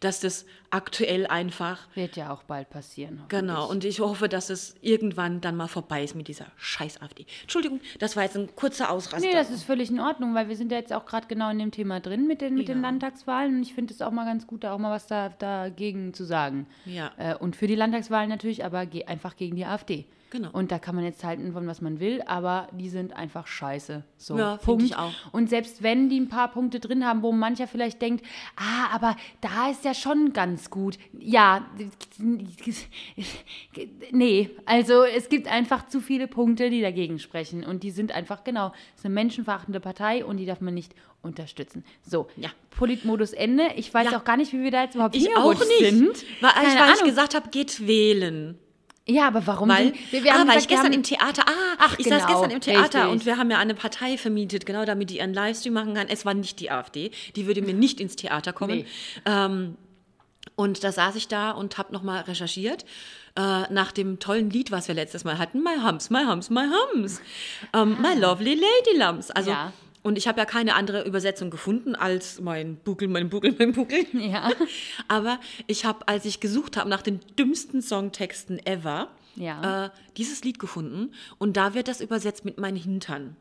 [SPEAKER 1] dass das aktuell einfach
[SPEAKER 2] Wird ja auch bald passieren.
[SPEAKER 1] Genau, und ich hoffe, dass es irgendwann dann mal vorbei ist mit dieser scheiß AfD. Entschuldigung, das war jetzt ein kurzer Ausraster.
[SPEAKER 2] Nee, das ist völlig in Ordnung, weil wir sind ja jetzt auch gerade genau in dem Thema drin mit den, mit den
[SPEAKER 1] Ja.
[SPEAKER 2] Landtagswahlen und ich finde es auch mal ganz gut, da auch mal was da, dagegen zu sagen.
[SPEAKER 1] Ja.
[SPEAKER 2] Äh, und für die Landtagswahlen natürlich, aber einfach gegen die AfD.
[SPEAKER 1] Genau.
[SPEAKER 2] Und da kann man jetzt halten von was man will, aber die sind einfach scheiße. So,
[SPEAKER 1] Ja, find
[SPEAKER 2] Punkt.
[SPEAKER 1] ich auch.
[SPEAKER 2] Und selbst wenn die ein paar Punkte drin haben, wo mancher vielleicht denkt, ah, aber da ist ja schon ganz gut. Ja, nee, also es gibt einfach zu viele Punkte, die dagegen sprechen. Und die sind einfach, genau, es ist eine menschenverachtende Partei und die darf man nicht unterstützen. So,
[SPEAKER 1] Ja.
[SPEAKER 2] Politmodus Ende. Ich weiß
[SPEAKER 1] Ja.
[SPEAKER 2] auch gar nicht, wie wir da jetzt überhaupt
[SPEAKER 1] ich auch
[SPEAKER 2] hingerutscht
[SPEAKER 1] nicht.
[SPEAKER 2] sind.
[SPEAKER 1] Weil,
[SPEAKER 2] Keine
[SPEAKER 1] ich, weil ich
[SPEAKER 2] Ahnung.
[SPEAKER 1] gesagt habe, geht wählen.
[SPEAKER 2] Ja, aber warum?
[SPEAKER 1] Weil,
[SPEAKER 2] sind, wir, wir
[SPEAKER 1] ah,
[SPEAKER 2] haben
[SPEAKER 1] weil
[SPEAKER 2] gesagt,
[SPEAKER 1] ich gestern im Theater, ah,
[SPEAKER 2] Ach,
[SPEAKER 1] ich saß
[SPEAKER 2] genau,
[SPEAKER 1] gestern im Theater
[SPEAKER 2] richtig.
[SPEAKER 1] und wir haben ja eine Partei vermietet, genau damit die ihren Livestream machen kann. Es war nicht die AfD, die würde mir nicht ins Theater kommen.
[SPEAKER 2] Nee.
[SPEAKER 1] Ähm, und da saß ich da und habe nochmal recherchiert äh, nach dem tollen Lied, was wir letztes Mal hatten, My Hums, My Hums, My Hums, ähm, My Lovely Lady Lumps. Also,
[SPEAKER 2] Ja.
[SPEAKER 1] Und ich habe ja keine andere Übersetzung gefunden als mein Buckel, mein Buckel, mein Buckel.
[SPEAKER 2] Ja.
[SPEAKER 1] Aber ich habe, als ich gesucht habe nach den dümmsten Songtexten ever,
[SPEAKER 2] Ja.
[SPEAKER 1] äh, dieses Lied gefunden. Und da wird das übersetzt mit mein Hintern.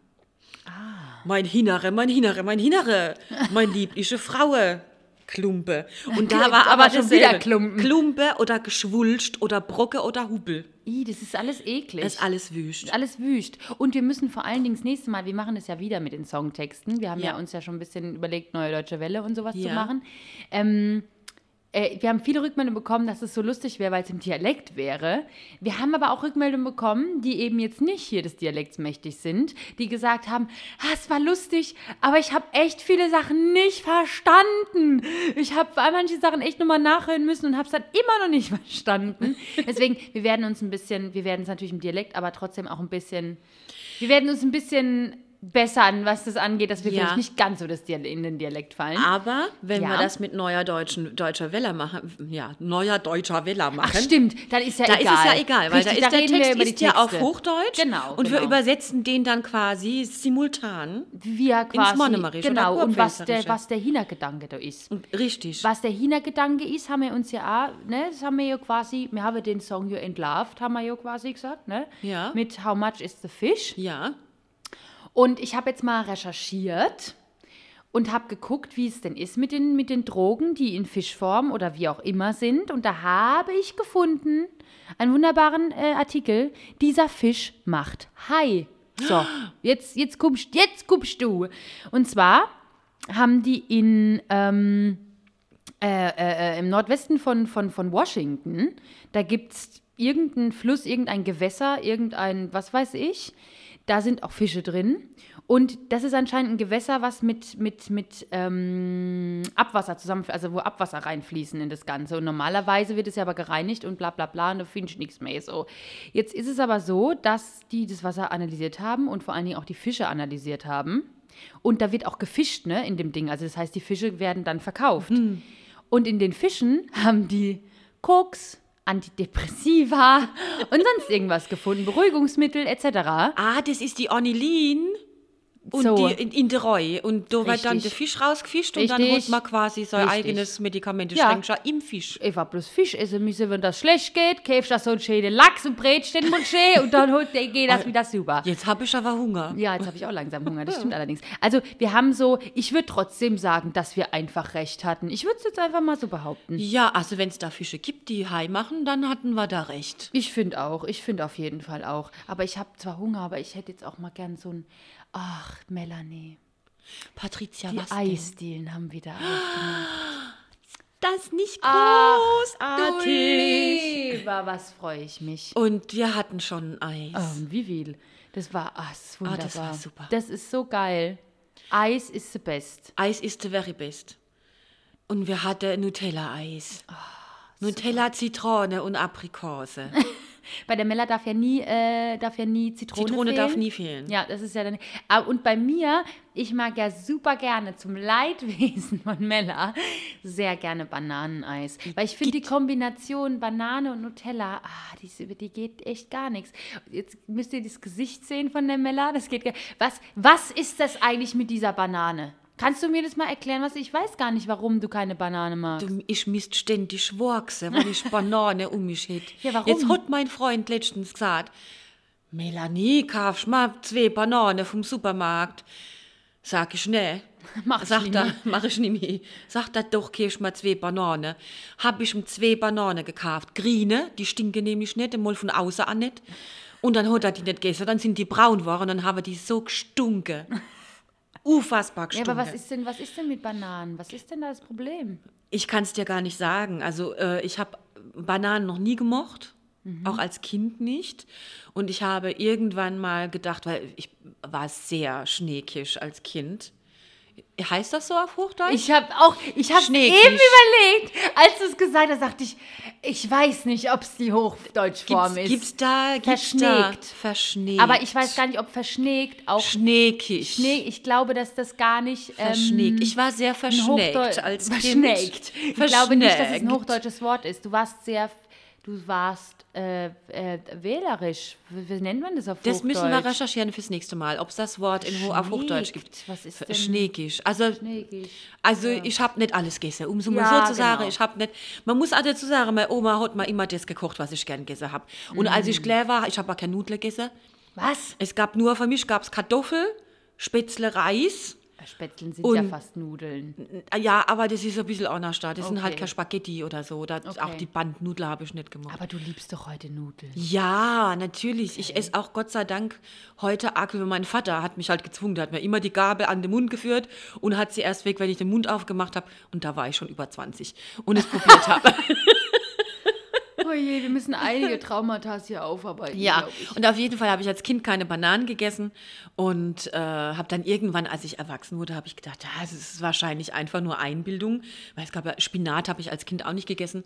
[SPEAKER 2] Ah.
[SPEAKER 1] Mein Hinere, mein Hinere, mein Hinere, mein liebliche Fraue. Klumpe. Und da war
[SPEAKER 2] Aber
[SPEAKER 1] aber,
[SPEAKER 2] schon
[SPEAKER 1] dasselbe.
[SPEAKER 2] wieder Klumpen.
[SPEAKER 1] Klumpe oder geschwulscht oder Brocke oder Hubel.
[SPEAKER 2] Ih, das ist alles eklig.
[SPEAKER 1] Das ist alles wüst.
[SPEAKER 2] ist alles wüst. Und wir müssen vor allen Dingen das nächste Mal, wir machen das ja wieder mit den Songtexten. Wir haben ja,
[SPEAKER 1] Ja.
[SPEAKER 2] uns ja schon ein bisschen überlegt, Neue Deutsche Welle und sowas zu
[SPEAKER 1] Ja.
[SPEAKER 2] machen. Ähm, äh, wir haben viele Rückmeldungen bekommen, dass es so lustig wäre, weil es im Dialekt wäre. Wir haben aber auch Rückmeldungen bekommen, die eben jetzt nicht hier des Dialekts mächtig sind, die gesagt haben, ah, es war lustig, aber ich habe echt viele Sachen nicht verstanden. Ich habe bei manchen Sachen echt nochmal nachhören müssen und habe es dann immer noch nicht verstanden. Deswegen, wir werden uns ein bisschen, wir werden es natürlich im Dialekt, aber trotzdem auch ein bisschen, wir werden uns ein bisschen bessern, was das angeht, dass wir
[SPEAKER 1] Ja.
[SPEAKER 2] vielleicht nicht ganz so das Dial in den Dialekt fallen.
[SPEAKER 1] Aber wenn
[SPEAKER 2] Ja.
[SPEAKER 1] wir das mit neuer deutschen, deutscher Welle machen, ja, neuer deutscher Welle machen.
[SPEAKER 2] Ach stimmt, dann ist ja
[SPEAKER 1] Da
[SPEAKER 2] egal.
[SPEAKER 1] ist es ja egal, weil
[SPEAKER 2] Richtig,
[SPEAKER 1] da ist der
[SPEAKER 2] reden wir
[SPEAKER 1] Text ist ja auf. Hochdeutsch
[SPEAKER 2] Genau.
[SPEAKER 1] und wir
[SPEAKER 2] genau.
[SPEAKER 1] übersetzen den dann quasi simultan.
[SPEAKER 2] wir quasi,
[SPEAKER 1] Monomerische
[SPEAKER 2] genau,
[SPEAKER 1] oder
[SPEAKER 2] und was der, was der Hintergedanke da ist.
[SPEAKER 1] Richtig.
[SPEAKER 2] Was der Hintergedanke ist, haben wir uns ja auch, ne, das haben wir ja quasi, wir haben den Song ja entlarvt, haben wir ja quasi gesagt, ne?
[SPEAKER 1] Ja.
[SPEAKER 2] Mit How Much is the Fish?
[SPEAKER 1] Ja.
[SPEAKER 2] Und ich habe jetzt mal recherchiert und habe geguckt, wie es denn ist mit den, mit den Drogen, die in Fischform oder wie auch immer sind. Und da habe ich gefunden einen wunderbaren äh, Artikel. Dieser Fisch macht Hai. So, jetzt, jetzt, kommst, jetzt kommst du. Und zwar haben die in ähm, äh, äh, im Nordwesten von, von, von Washington, da gibt es irgendeinen Fluss, irgendein Gewässer, irgendein, was weiß ich. Da sind auch Fische drin. Und das ist anscheinend ein Gewässer, was mit, mit, mit ähm, Abwasser zusammen, also wo Abwasser reinfließen in das Ganze. Und normalerweise wird es ja aber gereinigt und bla bla bla und da findest du nichts mehr. So. Jetzt ist es aber so, dass die das Wasser analysiert haben und vor allen Dingen auch die Fische analysiert haben. Und da wird auch gefischt, ne, in dem Ding. Also das heißt, die Fische werden dann verkauft. Und in den Fischen haben die Koks, Antidepressiva und sonst irgendwas gefunden, Beruhigungsmittel etc.
[SPEAKER 1] Ah, das ist die Ornilin und
[SPEAKER 2] So.
[SPEAKER 1] die in, in der Reu. Und da wird dann
[SPEAKER 2] Richtig.
[SPEAKER 1] der Fisch rausgefischt und dann
[SPEAKER 2] Richtig.
[SPEAKER 1] holt man quasi sein
[SPEAKER 2] Richtig.
[SPEAKER 1] eigenes Medikament. Das
[SPEAKER 2] Ja.
[SPEAKER 1] schon im Fisch.
[SPEAKER 2] Ich war bloß Fisch essen müssen, wenn das schlecht geht, käfst du so einen schönen Lachs und brätst den Mund schön und dann holt, geht das wieder super.
[SPEAKER 1] Jetzt habe ich aber Hunger.
[SPEAKER 2] Ja, jetzt habe ich auch langsam Hunger, das stimmt allerdings. Also wir haben so, ich würde trotzdem sagen, dass wir einfach recht hatten. Ich würde es jetzt einfach mal so behaupten.
[SPEAKER 1] Ja, also wenn es da Fische gibt, die Hai machen, dann hatten wir da recht.
[SPEAKER 2] Ich finde auch, ich finde auf jeden Fall auch. Aber ich habe zwar Hunger, aber ich hätte jetzt auch mal gern so ein, ach, Melanie.
[SPEAKER 1] Patricia,
[SPEAKER 2] Die
[SPEAKER 1] was denn?
[SPEAKER 2] Eisdielen haben wieder aufgemacht.
[SPEAKER 1] Das ist nicht
[SPEAKER 2] Ach,
[SPEAKER 1] großartig.
[SPEAKER 2] Lieber, was freue ich mich.
[SPEAKER 1] Und wir hatten schon Eis.
[SPEAKER 2] Ähm, wie viel? Das war, ah, das ist
[SPEAKER 1] Ah,
[SPEAKER 2] wunderbar.
[SPEAKER 1] das war super.
[SPEAKER 2] Das ist so geil. Eis ist the best.
[SPEAKER 1] Eis ist the very best. Und wir hatten Nutella-Eis. Nutella, Zitrone und Aprikose.
[SPEAKER 2] Bei der Mella darf ja nie, äh, darf ja nie Zitrone,
[SPEAKER 1] Zitrone
[SPEAKER 2] fehlen.
[SPEAKER 1] darf nie fehlen.
[SPEAKER 2] Ja, das ist ja dann. Ah, Und bei mir, ich mag ja super gerne zum Leidwesen von Mella sehr gerne Bananeneis. Weil ich finde die Kombination Banane und Nutella, ah, die, über die geht echt gar nichts. Jetzt müsst ihr das Gesicht sehen von der Mella. Das geht gar was, was ist das eigentlich mit dieser Banane? Kannst du mir das mal erklären? Was ich weiß gar nicht, warum du keine Banane magst.
[SPEAKER 1] Du, ich misst ständig wachsen, wenn ich Banane um mich hätte.
[SPEAKER 2] Ja, warum?
[SPEAKER 1] Jetzt hat mein Freund letztens gesagt, Melanie, kaufst mal zwei Bananen vom Supermarkt. Sag ich, ne.
[SPEAKER 2] Mach ich nie
[SPEAKER 1] er, mach ich nicht mehr. Sagt er, doch, kaufst mal zwei Bananen. Hab ich ihm zwei Bananen gekauft. Grüne, die stinken nämlich nicht, einmal von außen an nicht. Und dann hat er die nicht gegessen, dann sind die braun geworden und dann haben die so gestunken. Unfassbar
[SPEAKER 2] Ja, aber was ist denn, was ist denn mit Bananen? Was ist denn da das Problem?
[SPEAKER 1] Ich kann es dir gar nicht sagen. Also äh, ich habe Bananen noch nie gemocht, auch als Kind nicht. Und ich habe irgendwann mal gedacht, weil ich war sehr schneekisch als Kind. Heißt das so auf Hochdeutsch?
[SPEAKER 2] Ich habe auch, ich habe eben überlegt, als du es gesagt hast, dachte ich, ich weiß nicht, ob es die Hochdeutschform
[SPEAKER 1] gibt's,
[SPEAKER 2] ist.
[SPEAKER 1] gibt's da gibt's. Da, verschneegt.
[SPEAKER 2] Aber ich weiß gar nicht, ob verschneegt auch
[SPEAKER 1] Schneekisch.
[SPEAKER 2] Schnee. Ich glaube, dass das gar nicht ähm,
[SPEAKER 1] Verschneegt. Ich war sehr
[SPEAKER 2] Hochdeu-
[SPEAKER 1] als. Kind.
[SPEAKER 2] Ich glaube nicht, dass es ein hochdeutsches Wort ist. Du warst sehr, du warst äh, äh, wählerisch. Wie, wie nennt man das auf
[SPEAKER 1] Das
[SPEAKER 2] Hochdeutsch?
[SPEAKER 1] müssen wir recherchieren fürs nächste Mal, ob es das Wort in, Ho- auf Hochdeutsch gibt.
[SPEAKER 2] Was ist denn-
[SPEAKER 1] Schneekisch. Also
[SPEAKER 2] Schneekisch.
[SPEAKER 1] Also ich habe nicht alles gegessen, um so mal
[SPEAKER 2] Ja,
[SPEAKER 1] so zu sagen.
[SPEAKER 2] genau.
[SPEAKER 1] Ich habe nicht. Man muss auch dazu sagen, meine Oma hat mir immer das gekocht, was ich gern gegessen habe. Und als
[SPEAKER 2] Mm.
[SPEAKER 1] ich klein war, ich habe auch keine Nudeln gegessen.
[SPEAKER 2] Was?
[SPEAKER 1] Es gab nur für mich gab's Kartoffel, Spätzle, Reis.
[SPEAKER 2] Spätzlen sind
[SPEAKER 1] Und-
[SPEAKER 2] ja fast Nudeln.
[SPEAKER 1] Ja, aber das ist ein bisschen anders da. Das sind halt
[SPEAKER 2] Okay.
[SPEAKER 1] keine Spaghetti oder so. Oder
[SPEAKER 2] Okay.
[SPEAKER 1] Auch die Bandnudeln habe ich nicht gemacht.
[SPEAKER 2] Aber du liebst doch heute Nudeln.
[SPEAKER 1] Ja, natürlich. Ich esse auch Gott sei Dank heute weil mein Vater hat mich halt gezwungen. Der hat mir immer die Gabel an den Mund geführt und hat sie erst weg, wenn ich den Mund aufgemacht habe. Und da war ich schon über 20 und es probiert habe.
[SPEAKER 2] Oh je, wir müssen einige Traumata hier aufarbeiten.
[SPEAKER 1] Ja, und auf jeden Fall habe ich als Kind keine Bananen gegessen und äh, habe dann irgendwann, als ich erwachsen wurde, habe ich gedacht, ja, es ist wahrscheinlich einfach nur Einbildung, weil es gab ja Spinat habe ich als Kind auch nicht gegessen.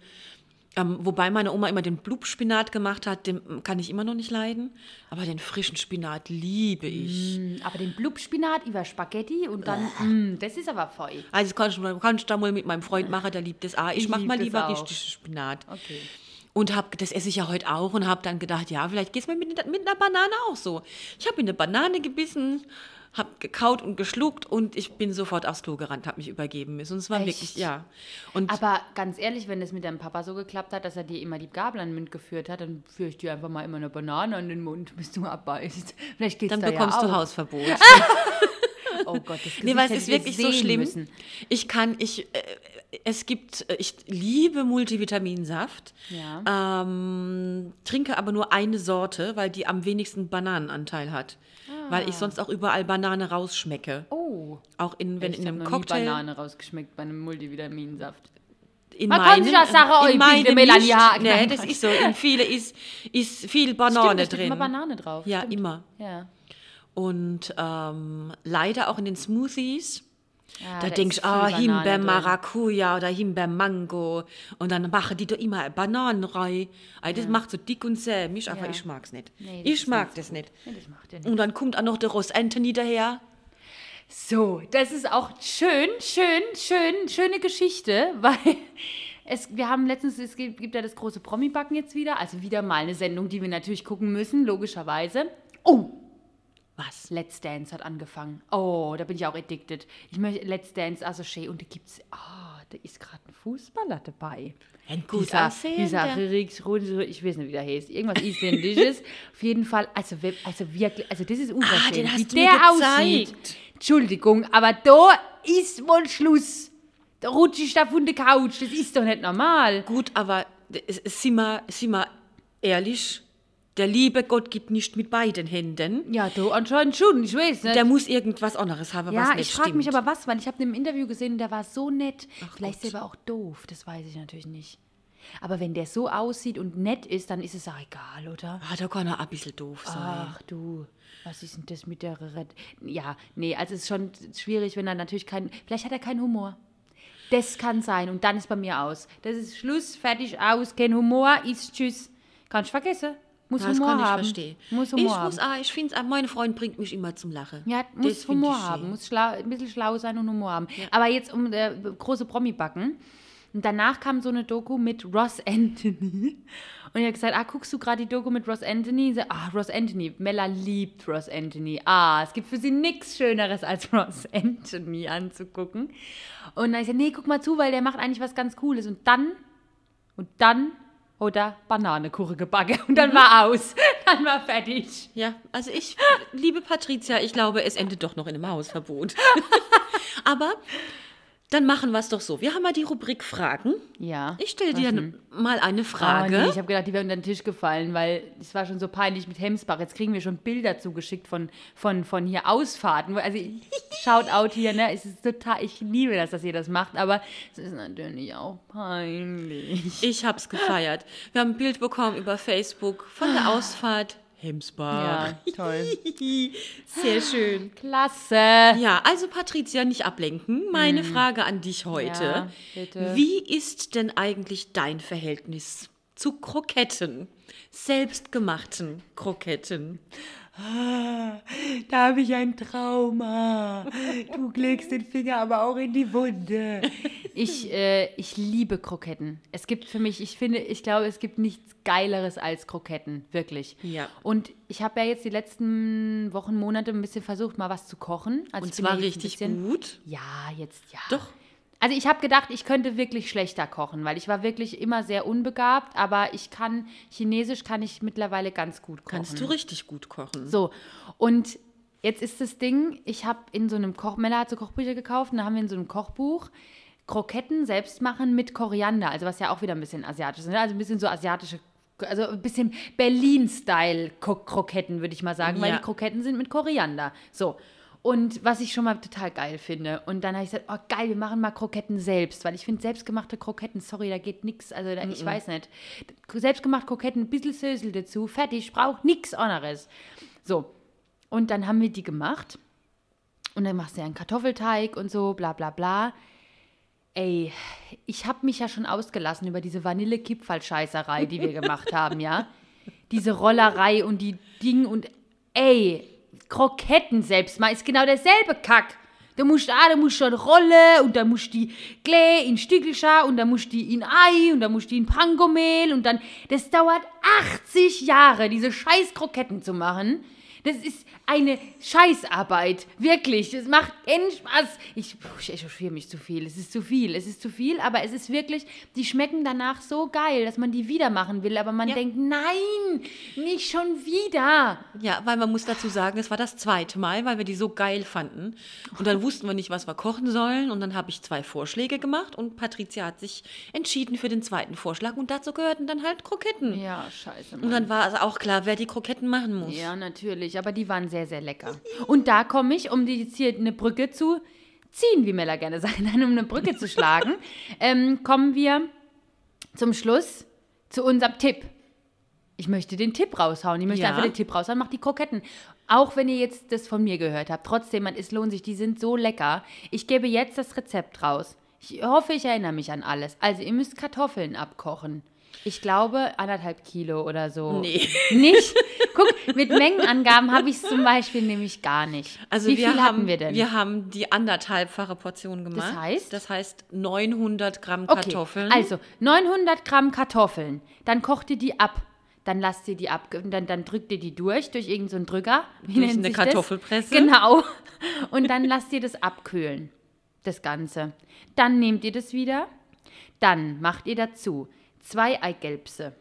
[SPEAKER 1] Ähm, wobei meine Oma immer den Blubspinat gemacht hat, den kann ich immer noch nicht leiden, aber den frischen Spinat liebe ich.
[SPEAKER 2] Aber den Blubspinat über Spaghetti und dann, mm, das ist aber voll.
[SPEAKER 1] Also das kann ich, mal- kann ich da mal mit meinem Freund machen, der liebt das auch. Ich mache mal lieber richtig Spinat.
[SPEAKER 2] Okay.
[SPEAKER 1] Und hab, das esse ich ja heute auch und habe dann gedacht, ja, vielleicht geht es mir mit, mit einer Banane auch so. Ich habe in eine Banane gebissen, habe gekaut und geschluckt und ich bin sofort aufs Klo gerannt, habe mich übergeben müssen. Und es war
[SPEAKER 2] Echt?
[SPEAKER 1] wirklich, ja. Und
[SPEAKER 2] Aber ganz ehrlich, wenn das mit deinem Papa so geklappt hat, dass er dir immer die Gabel an den Mund geführt hat, dann führe ich dir einfach mal immer eine Banane an den Mund, bis du abbeißt. Vielleicht geht's
[SPEAKER 1] dann
[SPEAKER 2] da
[SPEAKER 1] bekommst
[SPEAKER 2] ja
[SPEAKER 1] du
[SPEAKER 2] auch.
[SPEAKER 1] Hausverbot.
[SPEAKER 2] Oh Gott, das Gesicht
[SPEAKER 1] nee, weil es ist wirklich so schlimm.
[SPEAKER 2] Müssen.
[SPEAKER 1] Ich kann, ich, äh, es gibt, äh, ich liebe Multivitaminsaft,
[SPEAKER 2] Ja.
[SPEAKER 1] ähm, trinke aber nur eine Sorte, weil die am wenigsten Bananenanteil hat. Weil ich sonst auch überall Banane rausschmecke.
[SPEAKER 2] Oh,
[SPEAKER 1] Auch in, wenn
[SPEAKER 2] ich
[SPEAKER 1] in
[SPEAKER 2] habe
[SPEAKER 1] einem
[SPEAKER 2] noch
[SPEAKER 1] Cocktail.
[SPEAKER 2] nie Banane rausgeschmeckt bei einem Multivitaminsaft.
[SPEAKER 1] in
[SPEAKER 2] Man kann sich
[SPEAKER 1] in
[SPEAKER 2] ich
[SPEAKER 1] meinem
[SPEAKER 2] Melanie.
[SPEAKER 1] Nee,
[SPEAKER 2] Nein,
[SPEAKER 1] das ist so. In viele ist, ist viel Banane
[SPEAKER 2] Stimmt,
[SPEAKER 1] drin.
[SPEAKER 2] immer Banane drauf.
[SPEAKER 1] Ja,
[SPEAKER 2] Stimmt.
[SPEAKER 1] immer.
[SPEAKER 2] Ja.
[SPEAKER 1] Und ähm, leider auch in den Smoothies.
[SPEAKER 2] Ja,
[SPEAKER 1] da ich,
[SPEAKER 2] viel
[SPEAKER 1] ah, Himbeer. Maracuja oder Himbeer Mango. Und dann machen die da immer Bananen rein. Ay, Das macht so dick und sämig, aber
[SPEAKER 2] Ja.
[SPEAKER 1] ich mag's nicht.
[SPEAKER 2] Nee,
[SPEAKER 1] ich mag
[SPEAKER 2] nicht
[SPEAKER 1] das nicht.
[SPEAKER 2] Nee, das macht nicht.
[SPEAKER 1] Und dann kommt auch noch der Ross Anthony daher.
[SPEAKER 2] So, das ist auch schön, schön, schön, schöne Geschichte, weil es, wir haben letztens, es gibt, gibt ja das große Promi-Backen jetzt wieder, also wieder mal eine Sendung, die wir natürlich gucken müssen, logischerweise. Oh,
[SPEAKER 1] Was?
[SPEAKER 2] Let's Dance hat angefangen. Oh, da bin ich auch addicted. Ich möchte Let's Dance Associé und da gibt's, ah, da ist gerade ein Fußballer dabei.
[SPEAKER 1] Ein gut
[SPEAKER 2] dieser,
[SPEAKER 1] aussehender.
[SPEAKER 2] dieser ich weiß nicht, wie der heißt. Irgendwas Isländisches. Auf jeden Fall, also, also wirklich, also das ist unverschämt,
[SPEAKER 1] den hast
[SPEAKER 2] wie der aussieht. Entschuldigung, aber da ist wohl Schluss. Da rutsche ich da von der Couch. Das ist doch nicht normal.
[SPEAKER 1] Gut, aber sind wir, sind wir ehrlich, Der liebe Gott gibt nicht mit beiden Händen.
[SPEAKER 2] Ja, du anscheinend schon, ich weiß nicht.
[SPEAKER 1] Der muss irgendwas anderes haben, was
[SPEAKER 2] ja,
[SPEAKER 1] nicht
[SPEAKER 2] ich frage mich
[SPEAKER 1] stimmt.
[SPEAKER 2] aber was, weil ich habe ihn im Interview gesehen, der war so nett. Vielleicht ist er aber auch doof, das weiß ich natürlich nicht. Aber wenn der so aussieht und nett ist, dann ist es auch egal, oder?
[SPEAKER 1] Ah, da kann er ein bisschen doof sein.
[SPEAKER 2] Ach du, was ist denn das mit der Red? Ja, nee, also es ist schon schwierig, wenn er natürlich keinen. Vielleicht hat er keinen Humor. Das kann sein und dann ist bei mir aus. Das ist Schluss, fertig, aus, kein Humor, ist Tschüss. Kannst vergessen. Muss
[SPEAKER 1] das
[SPEAKER 2] Humor
[SPEAKER 1] kann ich
[SPEAKER 2] haben.
[SPEAKER 1] verstehen.
[SPEAKER 2] Muss Humor
[SPEAKER 1] ich
[SPEAKER 2] haben.
[SPEAKER 1] muss auch, ich finde es, mein Freund bringt mich immer zum Lachen.
[SPEAKER 2] Ja, muss Humor haben,
[SPEAKER 1] schön.
[SPEAKER 2] muss schlau, ein bisschen schlau sein und Humor haben. Aber jetzt um äh, große Promi-Backen. Und danach kam so eine Doku mit Ross Anthony. Und ich habe gesagt, ah, guckst du gerade die Doku mit Ross Anthony? So, ah, Ross Anthony. Mella liebt Ross Anthony. Ah, es gibt für sie nichts Schöneres, als Ross Anthony anzugucken. Und dann habe ich gesagt, nee, guck mal zu, weil der macht eigentlich was ganz Cooles. Und dann, und dann oder Bananekuchen gebacken. Und dann war aus. Dann war fertig.
[SPEAKER 1] Ja, also ich, liebe Patricia, ich glaube, es endet doch noch in einem Hausverbot. Aber dann machen wir es doch so. Wir haben mal die Rubrik Fragen.
[SPEAKER 2] Ja.
[SPEAKER 1] Ich stelle dir mal eine
[SPEAKER 2] Ah,
[SPEAKER 1] Frage.
[SPEAKER 2] nee, ich habe gedacht, die wäre unter den Tisch gefallen, weil es war schon so peinlich mit Hemsbach. Jetzt kriegen wir schon Bilder zugeschickt von, von, von hier Ausfahrten. Also schaut out hier, ne? Es ist total, ich liebe das, dass ihr das macht, aber es ist natürlich auch peinlich.
[SPEAKER 1] Ich hab's gefeiert. Wir haben ein Bild bekommen über Facebook von der Ausfahrt Hemsbach.
[SPEAKER 2] Ja, toll.
[SPEAKER 1] Sehr schön.
[SPEAKER 2] Klasse.
[SPEAKER 1] Ja, also Patricia, nicht ablenken. Meine Frage an dich heute.
[SPEAKER 2] Ja, bitte.
[SPEAKER 1] Wie ist denn eigentlich dein Verhältnis zu Kroketten? Selbstgemachten Kroketten.
[SPEAKER 2] Da habe ich ein Trauma. Du legst den Finger aber auch in die Wunde. Ich, äh, ich liebe Kroketten. Es gibt für mich, ich finde, ich glaube, es gibt nichts Geileres als Kroketten. Wirklich.
[SPEAKER 1] Ja.
[SPEAKER 2] Und ich habe ja jetzt die letzten Wochen, Monate ein bisschen versucht, mal was zu kochen. Also
[SPEAKER 1] Und zwar richtig gut.
[SPEAKER 2] Ja, jetzt ja.
[SPEAKER 1] Doch.
[SPEAKER 2] Also ich habe gedacht, ich könnte wirklich schlechter kochen, weil ich war wirklich immer sehr unbegabt, aber ich kann, Chinesisch kann ich mittlerweile ganz gut kochen.
[SPEAKER 1] Kannst du richtig gut kochen.
[SPEAKER 2] So, und jetzt ist das Ding, ich habe in so einem Koch, Mella hat so Kochbücher gekauft und da haben wir in so einem Kochbuch Kroketten selbst machen mit Koriander, also was ja auch wieder ein bisschen asiatisch ist, ne? also ein bisschen so asiatische, also ein bisschen Berlin-Style-Kroketten, würde ich mal sagen, weil
[SPEAKER 1] Ja.
[SPEAKER 2] die Kroketten sind mit Koriander. So. Und was ich schon mal total geil finde. Und dann habe ich gesagt, oh geil, wir machen mal Kroketten selbst. Weil ich finde, selbstgemachte Kroketten, sorry, da geht nichts. Also da, ich weiß nicht. Selbstgemachte Kroketten, ein bisschen Sösel dazu, fertig, braucht nichts anderes. So. Und dann haben wir die gemacht. Und dann machst du ja einen Kartoffelteig und so, bla bla bla. Ey, ich habe mich ja schon ausgelassen über diese Vanille-Kipferl-Scheißerei, die wir gemacht haben, ja. Diese Rollerei und die Ding und ey, Kroketten selbst mal ist genau derselbe Kack. Da musst du, ah, da musst eine Rolle und dann musst du die Klee in Stückelscha und dann musst du die in Ei und dann musst du die in Pangomehl und dann, das dauert 80 Jahre, diese scheiß Kroketten zu machen. Das ist eine Scheißarbeit. Wirklich. Das macht keinen Spaß. Ich, ich echauffiere mich zu viel. Es ist zu viel. Es ist zu viel, aber es ist wirklich, die schmecken danach so geil, dass man die wieder machen will. Aber man
[SPEAKER 1] Ja.
[SPEAKER 2] denkt, nein, nicht schon wieder.
[SPEAKER 1] Ja, weil man muss dazu sagen, es war das zweite Mal, weil wir die so geil fanden. Und dann wussten wir nicht, was wir kochen sollen. Und dann habe ich zwei Vorschläge gemacht und Patricia hat sich entschieden für den zweiten Vorschlag. Und dazu gehörten dann halt Kroketten.
[SPEAKER 2] Ja, scheiße.
[SPEAKER 1] Und dann war es auch klar, wer die Kroketten machen muss.
[SPEAKER 2] Ja, natürlich, aber die waren sehr, sehr lecker. Und da komme ich, um die jetzt hier eine Brücke zu ziehen, wie Mella gerne sagt, nein, um eine Brücke zu schlagen, ähm, kommen wir zum Schluss zu unserem Tipp. Ich möchte den Tipp raushauen. Ich möchte
[SPEAKER 1] Ja.
[SPEAKER 2] einfach den Tipp raushauen. Macht die Kroketten. Auch wenn ihr jetzt das von mir gehört habt. Trotzdem, man, es lohnt sich. Die sind so lecker. Ich gebe jetzt das Rezept raus. Ich hoffe, ich erinnere mich an alles. Also, ihr müsst Kartoffeln abkochen. Ich glaube, anderthalb Kilo oder so.
[SPEAKER 1] Nee.
[SPEAKER 2] Nicht? Guck, mit Mengenangaben habe ich es zum Beispiel nämlich gar nicht.
[SPEAKER 1] Also
[SPEAKER 2] Wie viel
[SPEAKER 1] haben,
[SPEAKER 2] hatten wir denn?
[SPEAKER 1] Wir haben die anderthalbfache Portion gemacht.
[SPEAKER 2] heißt?
[SPEAKER 1] Das heißt 900 Gramm
[SPEAKER 2] okay,
[SPEAKER 1] Kartoffeln.
[SPEAKER 2] also 900 Gramm Kartoffeln. Dann kocht ihr die ab. Dann lasst ihr die ab, dann, dann drückt ihr die durch, durch irgendeinen so einen Drücker. Wie
[SPEAKER 1] Durch eine
[SPEAKER 2] sich das?
[SPEAKER 1] Kartoffelpresse.
[SPEAKER 2] Genau. Und dann lasst ihr das abkühlen, das Ganze. Dann nehmt ihr das wieder. Dann macht ihr dazu zwei Eigelbse.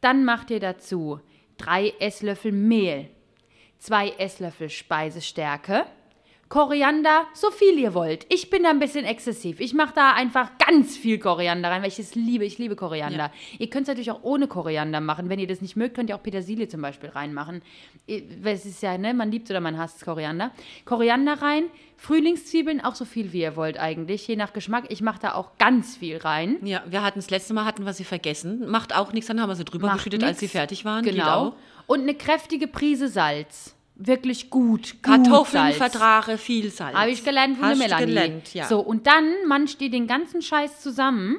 [SPEAKER 2] Dann macht ihr dazu drei Esslöffel Mehl, zwei Esslöffel Speisestärke, Koriander, so viel ihr wollt. Ich bin da ein bisschen exzessiv. Ich mache da einfach ganz viel Koriander rein, weil ich es liebe. Ich liebe Koriander. Ja. Ihr könnt es natürlich auch ohne Koriander machen. Wenn ihr das nicht mögt, könnt ihr auch Petersilie zum Beispiel reinmachen. Es ist ja, ne, man liebt oder man hasst Koriander. Koriander rein, Frühlingszwiebeln auch so viel wie ihr wollt eigentlich, je nach Geschmack. Ich mache da auch ganz viel rein.
[SPEAKER 1] Ja, wir hatten das letzte Mal hatten wir sie vergessen. Macht auch nichts, dann haben wir sie drüber Macht geschüttet, nix. als sie fertig waren.
[SPEAKER 2] Genau. Und eine kräftige Prise Salz wirklich gut.
[SPEAKER 1] Kartoffeln vertrage viel Salz.
[SPEAKER 2] Habe ich gelernt von der Melanie. Gelernt, ja. So, und dann manscht ihr den ganzen Scheiß zusammen,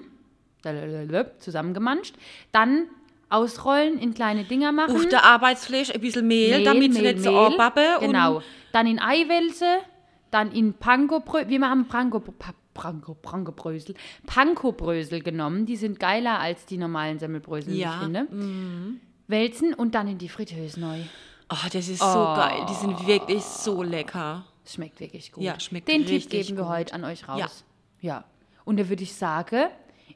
[SPEAKER 2] zusammengemanscht, dann ausrollen, in kleine Dinger machen.
[SPEAKER 1] Auf der Arbeitsfläche ein bisschen Mehl, Mehl damit sie nicht so anbappen.
[SPEAKER 2] Genau. Dann in Eiwälze, dann in Panko-Brösel. Wir haben Panko, Panko, Panko-Brösel. Panko-Brösel genommen. Die sind geiler als die normalen Semmelbrösel, ja. ich finde. Mhm. Wälzen und dann in die Fritteuse neu.
[SPEAKER 1] Oh, das ist oh. so geil. Die sind wirklich so lecker.
[SPEAKER 2] Schmeckt wirklich gut.
[SPEAKER 1] Ja, schmeckt
[SPEAKER 2] Den Tipp geben wir heute an euch raus. Ja. ja. Und da würde ich sagen,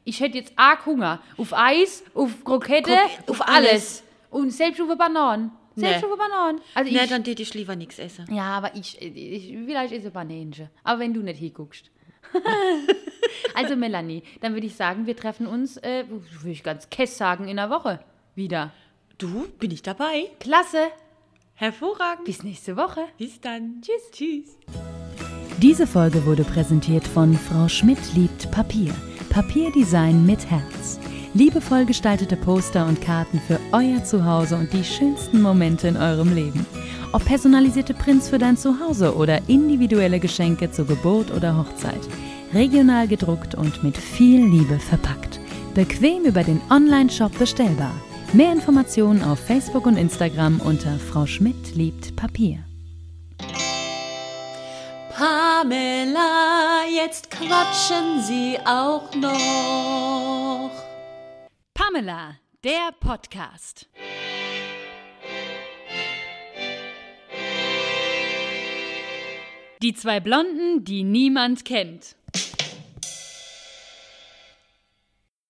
[SPEAKER 2] ich hätte jetzt arg Hunger. Auf Eis, auf Krokette, Krok auf alles. alles. Und selbst auf Bananen. Selbst nee. auf Bananen.
[SPEAKER 1] Also nee, dann würde ich lieber nichts essen.
[SPEAKER 2] Ja, aber ich, ich vielleicht esse Bananenchen. Aber wenn du nicht hinguckst. also Melanie, dann würde ich sagen, wir treffen uns, äh, würde ich ganz kess sagen, in der Woche wieder.
[SPEAKER 1] Du, bin ich dabei?
[SPEAKER 2] Klasse.
[SPEAKER 1] Hervorragend.
[SPEAKER 2] Bis nächste Woche.
[SPEAKER 1] Bis dann.
[SPEAKER 2] Tschüss.
[SPEAKER 1] Tschüss.
[SPEAKER 3] Diese Folge wurde präsentiert von Frau Schmidt liebt Papier. Papierdesign mit Herz. Liebevoll gestaltete Poster und Karten für euer Zuhause und die schönsten Momente in eurem Leben. Ob personalisierte Prints für dein Zuhause oder individuelle Geschenke zur Geburt oder Hochzeit. Regional gedruckt und mit viel Liebe verpackt. Bequem über den Online-Shop bestellbar. Mehr Informationen auf Facebook und Instagram unter Frau Schmidt liebt Papier.
[SPEAKER 1] Pamela, jetzt quatschen Sie auch noch.
[SPEAKER 3] Pamela, der Podcast. Die zwei Blonden, die niemand kennt.